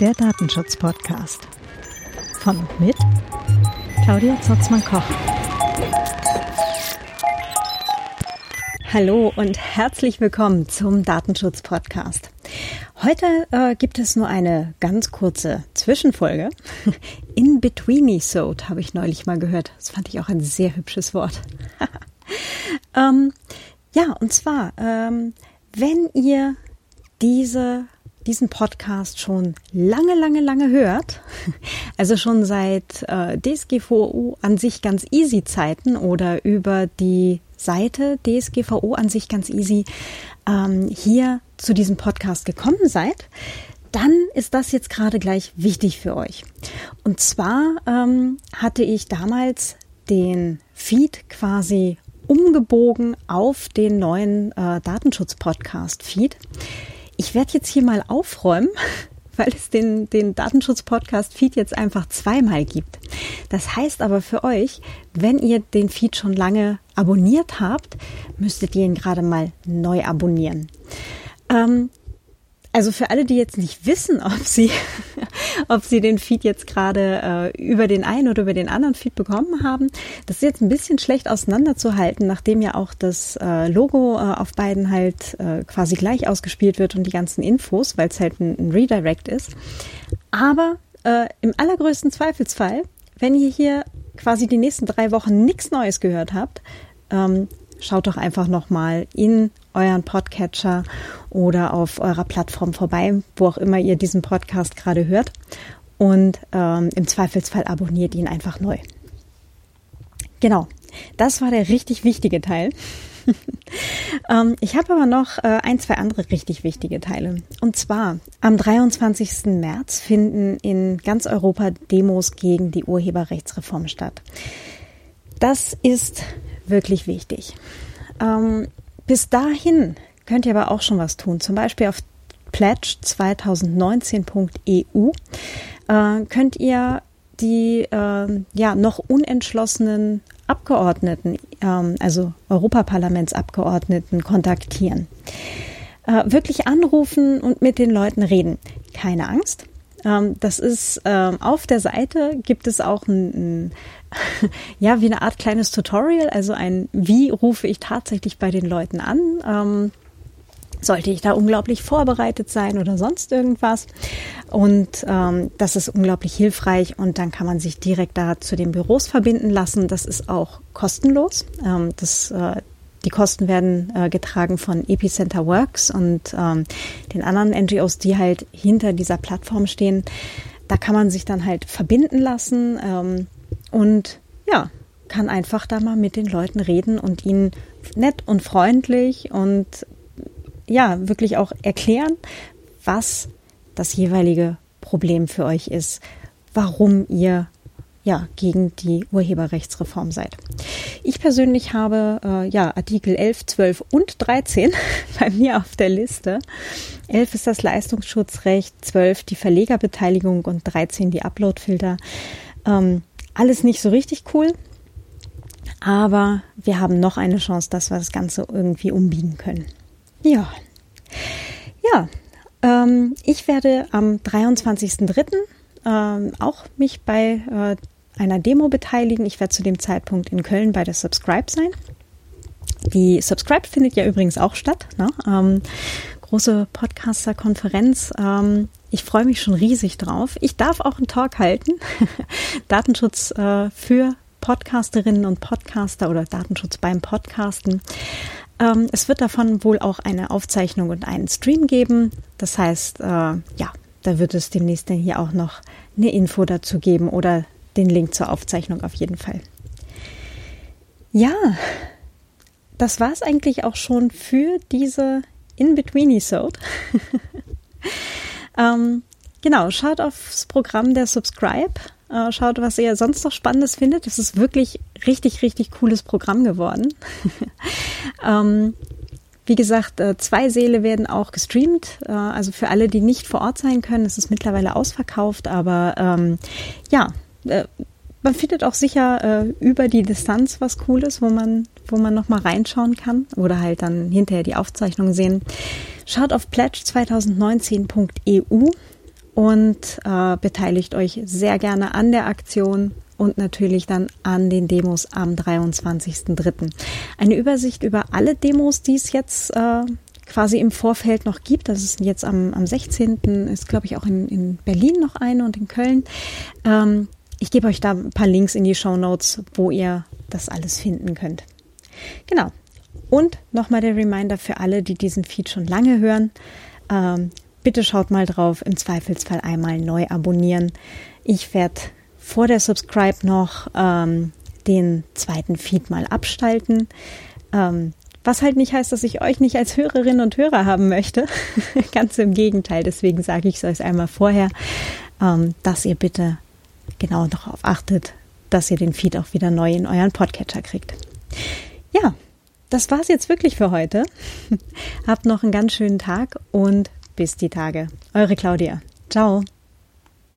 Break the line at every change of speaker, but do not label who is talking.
Der Datenschutz-Podcast. Von und mit Claudia Zotzmann-Koch. Hallo und herzlich willkommen zum Datenschutz-Podcast. Heute äh, gibt es nur eine ganz kurze Zwischenfolge. In between so habe ich neulich mal gehört. Das fand ich auch ein sehr hübsches Wort. ähm, ja, und zwar, ähm, wenn ihr diese diesen Podcast schon lange, lange, lange hört, also schon seit äh, DSGVO an sich ganz easy Zeiten oder über die Seite DSGVO an sich ganz easy ähm, hier zu diesem Podcast gekommen seid, dann ist das jetzt gerade gleich wichtig für euch. Und zwar ähm, hatte ich damals den Feed quasi umgebogen auf den neuen äh, Datenschutz-Podcast-Feed. Ich werde jetzt hier mal aufräumen, weil es den, den Datenschutz-Podcast-Feed jetzt einfach zweimal gibt. Das heißt aber für euch, wenn ihr den Feed schon lange abonniert habt, müsstet ihr ihn gerade mal neu abonnieren. Ähm, also für alle, die jetzt nicht wissen, ob sie, ob sie den Feed jetzt gerade äh, über den einen oder über den anderen Feed bekommen haben, das ist jetzt ein bisschen schlecht auseinanderzuhalten, nachdem ja auch das äh, Logo äh, auf beiden halt äh, quasi gleich ausgespielt wird und die ganzen Infos, weil es halt ein, ein, Redirect ist. Aber äh, im allergrößten Zweifelsfall, wenn ihr hier quasi die nächsten drei Wochen nichts Neues gehört habt, ähm, schaut doch einfach nochmal in euren Podcatcher oder auf eurer Plattform vorbei, wo auch immer ihr diesen Podcast gerade hört. Und ähm, im Zweifelsfall abonniert ihn einfach neu. Genau, das war der richtig wichtige Teil. ähm, ich habe aber noch äh, ein, zwei andere richtig wichtige Teile. Und zwar am 23. März finden in ganz Europa Demos gegen die Urheberrechtsreform statt. Das ist wirklich wichtig. Ähm, bis dahin könnt ihr aber auch schon was tun. Zum Beispiel auf pledge2019.eu äh, könnt ihr die äh, ja noch unentschlossenen Abgeordneten, ähm, also Europaparlamentsabgeordneten, kontaktieren. Äh, wirklich anrufen und mit den Leuten reden. Keine Angst. Ähm, das ist ähm, auf der Seite gibt es auch ein, ein ja, wie eine Art kleines Tutorial, also ein, wie rufe ich tatsächlich bei den Leuten an? Ähm, sollte ich da unglaublich vorbereitet sein oder sonst irgendwas. Und das ist unglaublich hilfreich und dann kann man sich direkt da zu den Büros verbinden lassen. Das ist auch kostenlos. Das, äh, die Kosten werden äh, getragen von Epicenter Works und ähm, den anderen NGOs, die halt hinter dieser Plattform stehen. Da kann man sich dann halt verbinden lassen. Ähm, und ja, kann einfach da mal mit den Leuten reden und ihnen nett und freundlich und ja, wirklich auch erklären, was das jeweilige Problem für euch ist, warum ihr ja gegen die Urheberrechtsreform seid. Ich persönlich habe äh, ja Artikel 11, 12 und 13 bei mir auf der Liste. 11 ist das Leistungsschutzrecht, 12 die Verlegerbeteiligung und 13 die Uploadfilter. Ähm, alles nicht so richtig cool, aber wir haben noch eine Chance, dass wir das Ganze irgendwie umbiegen können. Ja, ja, ähm, ich werde am 23.03. Ähm, auch mich bei äh, einer Demo beteiligen. Ich werde zu dem Zeitpunkt in Köln bei der Subscribe sein. Die Subscribe findet ja übrigens auch statt. Ne? Ähm, große Podcaster-Konferenz. Ähm, ich freue mich schon riesig drauf. Ich darf auch einen Talk halten. Datenschutz äh, für Podcasterinnen und Podcaster oder Datenschutz beim Podcasten. Ähm, es wird davon wohl auch eine Aufzeichnung und einen Stream geben. Das heißt, äh, ja, da wird es demnächst dann hier auch noch eine Info dazu geben oder den Link zur Aufzeichnung auf jeden Fall. Ja, das war es eigentlich auch schon für diese In-Between-Episode. Ähm, genau, schaut aufs Programm der Subscribe. Äh, schaut, was ihr sonst noch Spannendes findet. Es ist wirklich richtig, richtig cooles Programm geworden. ähm, wie gesagt, äh, zwei Seele werden auch gestreamt. Äh, also für alle, die nicht vor Ort sein können, ist es mittlerweile ausverkauft. Aber ähm, ja, äh, man findet auch sicher äh, über die Distanz was Cooles, wo man wo man nochmal reinschauen kann oder halt dann hinterher die Aufzeichnung sehen. Schaut auf pledge2019.eu und äh, beteiligt euch sehr gerne an der Aktion und natürlich dann an den Demos am 23.03. Eine Übersicht über alle Demos, die es jetzt äh, quasi im Vorfeld noch gibt. Das ist jetzt am, am 16. ist, glaube ich, auch in, in Berlin noch eine und in Köln. Ähm, ich gebe euch da ein paar Links in die Show Notes, wo ihr das alles finden könnt. Genau. Und nochmal der Reminder für alle, die diesen Feed schon lange hören. Ähm, bitte schaut mal drauf, im Zweifelsfall einmal neu abonnieren. Ich werde vor der Subscribe noch ähm, den zweiten Feed mal abstalten. Ähm, was halt nicht heißt, dass ich euch nicht als Hörerinnen und Hörer haben möchte. Ganz im Gegenteil. Deswegen sage ich es euch einmal vorher, ähm, dass ihr bitte genau darauf achtet, dass ihr den Feed auch wieder neu in euren Podcatcher kriegt. Ja, das war's jetzt wirklich für heute. Habt noch einen ganz schönen Tag und bis die Tage. Eure Claudia. Ciao.